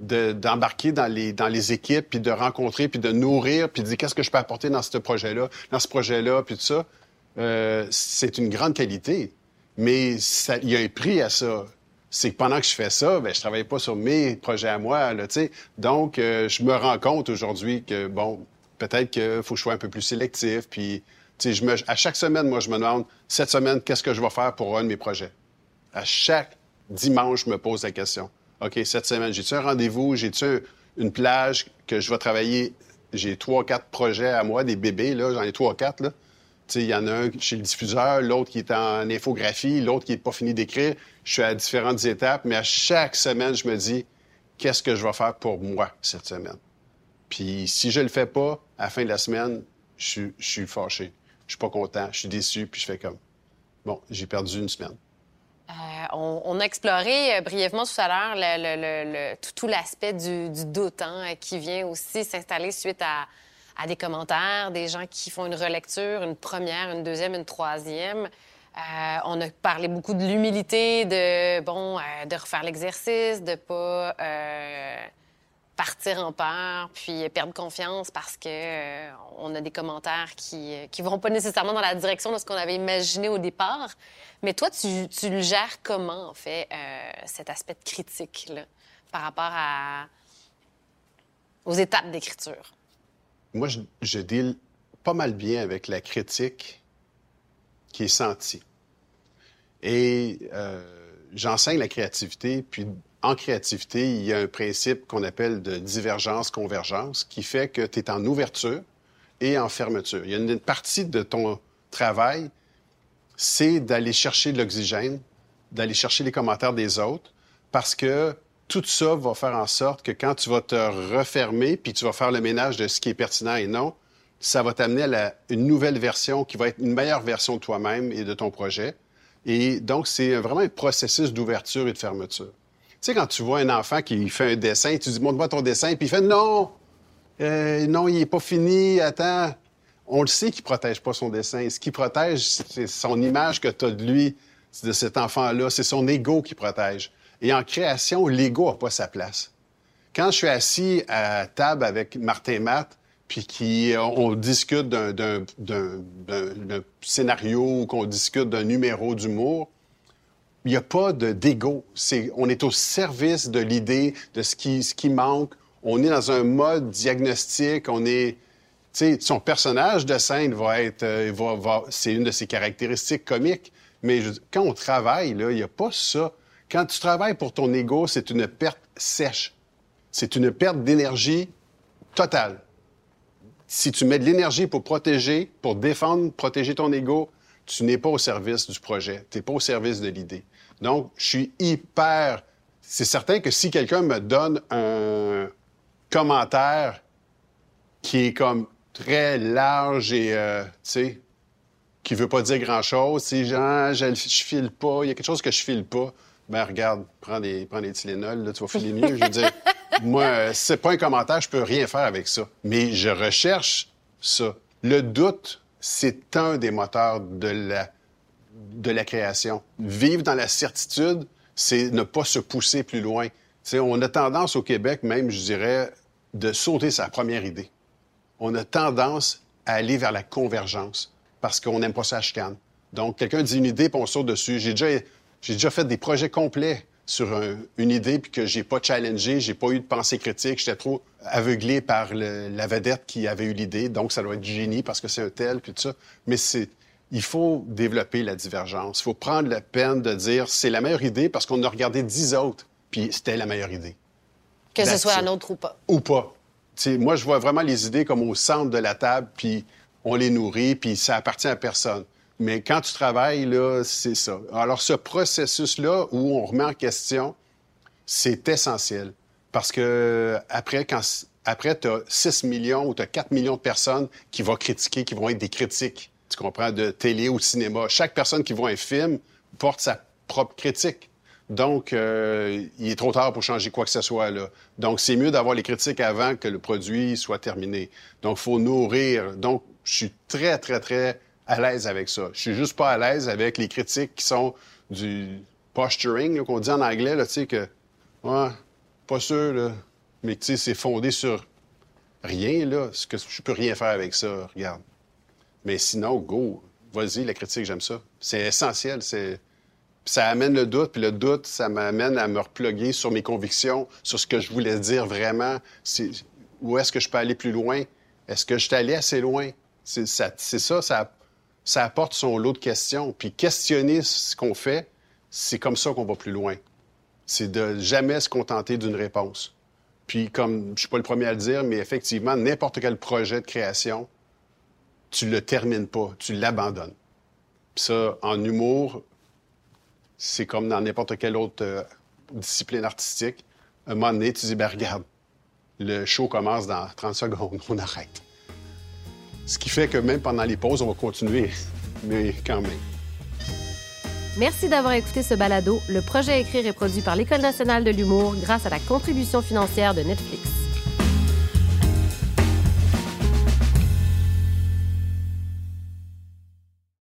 d'embarquer dans les, équipes, puis de rencontrer, puis de nourrir, puis de dire qu'est-ce que je peux apporter dans ce projet-là, dans ce projet-là, puis tout ça, euh, c'est une grande qualité. Mais il y a un prix à ça. C'est que pendant que je fais ça, ben, je travaille pas sur mes projets à moi, là. Donc, euh, je me rends compte aujourd'hui que, bon, peut-être qu'il faut que je sois un peu plus sélectif, puis à chaque semaine, moi, je me demande, cette semaine, qu'est-ce que je vais faire pour un de mes projets? À chaque dimanche, je me pose la question. OK, cette semaine, j'ai-tu un rendez-vous? J'ai-tu une plage que je vais travailler? J'ai trois, quatre projets à moi, des bébés, là. J'en ai trois, quatre, là. Il y en a un chez le diffuseur, l'autre qui est en infographie, l'autre qui n'est pas fini d'écrire. Je suis à différentes étapes, mais à chaque semaine, je me dis, qu'est-ce que je vais faire pour moi cette semaine? Puis si je le fais pas, à la fin de la semaine, je suis fâché je suis pas content, je suis déçu, puis je fais comme, bon, j'ai perdu une semaine. Euh, on, a exploré euh, brièvement tout à l'heure tout, l'aspect du, doute hein, qui vient aussi s'installer suite à, des commentaires, des gens qui font une relecture, une première, une deuxième, une troisième. Euh, on a parlé beaucoup de l'humilité, de bon, de refaire l'exercice, de pas partir en peur, puis perdre confiance parce que euh, on a des commentaires qui qui vont pas nécessairement dans la direction de ce qu'on avait imaginé au départ. Mais toi, tu, tu le gères comment en fait euh, cet aspect de critique là, par rapport aux étapes d'écriture? Moi, je, je deal pas mal bien avec la critique qui est sentie. Et euh, j'enseigne la créativité, puis en créativité, il y a un principe qu'on appelle de divergence-convergence qui fait que tu es en ouverture et en fermeture. Il y a une partie de ton travail, c'est d'aller chercher de l'oxygène, d'aller chercher les commentaires des autres, parce que tout ça va faire en sorte que quand tu vas te refermer, puis tu vas faire le ménage de ce qui est pertinent et non, ça va t'amener à une nouvelle version qui va être une meilleure version de toi-même et de ton projet. Et donc, c'est vraiment un processus d'ouverture et de fermeture. Tu sais, quand tu vois un enfant qui fait un dessin, tu dis, montre-moi ton dessin, puis il fait, non, euh, non, il n'est pas fini, attends. On le sait qu'il protège pas son dessin. Ce qui protège, c'est son image que tu as de lui, de cet enfant-là. C'est son ego qui protège. Et en création, l'ego n'a pas sa place. Quand je suis assis à table avec Martin Matt, puis qu'on discute d'un scénario ou qu'on discute d'un numéro d'humour, il n'y a pas d'ego. on est au service de l'idée, de ce qui, manque. On est dans un mode diagnostic. On est, son personnage de scène va être, euh, c'est une de ses caractéristiques comiques. Mais quand on travaille, il n'y a pas ça. Quand tu travailles pour ton ego, c'est une perte sèche. C'est une perte d'énergie totale. Si tu mets de l'énergie pour protéger, pour défendre, protéger ton ego, tu n'es pas au service du projet, tu n'es pas au service de l'idée. Donc, je suis hyper... C'est certain que si quelqu'un me donne un commentaire qui est comme très large et, euh, tu sais, qui veut pas dire grand-chose, si genre, je, je file pas, il y a quelque chose que je file pas, ben regarde, prends des, prends des Tylenol, là, tu vas filer mieux. Je veux dire, moi, c'est pas un commentaire, je peux rien faire avec ça. Mais je recherche ça. Le doute, c'est un des moteurs de la, de la création. Vivre dans la certitude, c'est ne pas se pousser plus loin. on a tendance au Québec, même, je dirais, de sauter sa première idée. On a tendance à aller vers la convergence parce qu'on n'aime pas ça chicane. Donc, quelqu'un dit une idée, puis on saute dessus. J'ai déjà, j'ai déjà fait des projets complets sur une idée puis que j'ai pas challengé, j'ai pas eu de pensée critique, j'étais trop aveuglé par la vedette qui avait eu l'idée, donc ça doit être du génie parce que c'est un tel puis tout ça. Mais c'est il faut développer la divergence. Il faut prendre la peine de dire c'est la meilleure idée parce qu'on a regardé dix autres puis c'était la meilleure idée. Que ce soit un autre ou pas. Ou pas. moi, je vois vraiment les idées comme au centre de la table, puis on les nourrit, puis ça appartient à personne. Mais quand tu travailles, là, c'est ça. Alors, ce processus-là où on remet en question, c'est essentiel. Parce que après, quand, après, tu as 6 millions ou tu as 4 millions de personnes qui vont critiquer, qui vont être des critiques, tu comprends, de télé ou cinéma. Chaque personne qui voit un film porte sa propre critique. Donc, euh, il est trop tard pour changer quoi que ce soit là. Donc, c'est mieux d'avoir les critiques avant que le produit soit terminé. Donc, faut nourrir. Donc, je suis très, très, très à l'aise avec ça. Je suis juste pas à l'aise avec les critiques qui sont du posturing, qu'on dit en anglais, tu sais, que, ouais, pas sûr, là, mais tu sais, c'est fondé sur rien, là. Ce que je peux rien faire avec ça, regarde. Mais sinon, go, vas-y, la critique, j'aime ça. C'est essentiel, c'est... Ça amène le doute, puis le doute, ça m'amène à me reploguer sur mes convictions, sur ce que je voulais dire vraiment. Où est-ce que je peux aller plus loin? Est-ce que je suis allé assez loin? C'est ça, ça, ça apporte son lot de questions. Puis questionner ce qu'on fait, c'est comme ça qu'on va plus loin. C'est de jamais se contenter d'une réponse. Puis comme je suis pas le premier à le dire, mais effectivement, n'importe quel projet de création, tu le termines pas, tu l'abandonnes. Puis ça, en humour, c'est comme dans n'importe quelle autre euh, discipline artistique. un moment donné, tu dis, ben regarde, le show commence dans 30 secondes, on arrête. Ce qui fait que même pendant les pauses, on va continuer, mais quand même. Merci d'avoir écouté ce balado. Le projet écrit est produit par l'École nationale de l'humour grâce à la contribution financière de Netflix.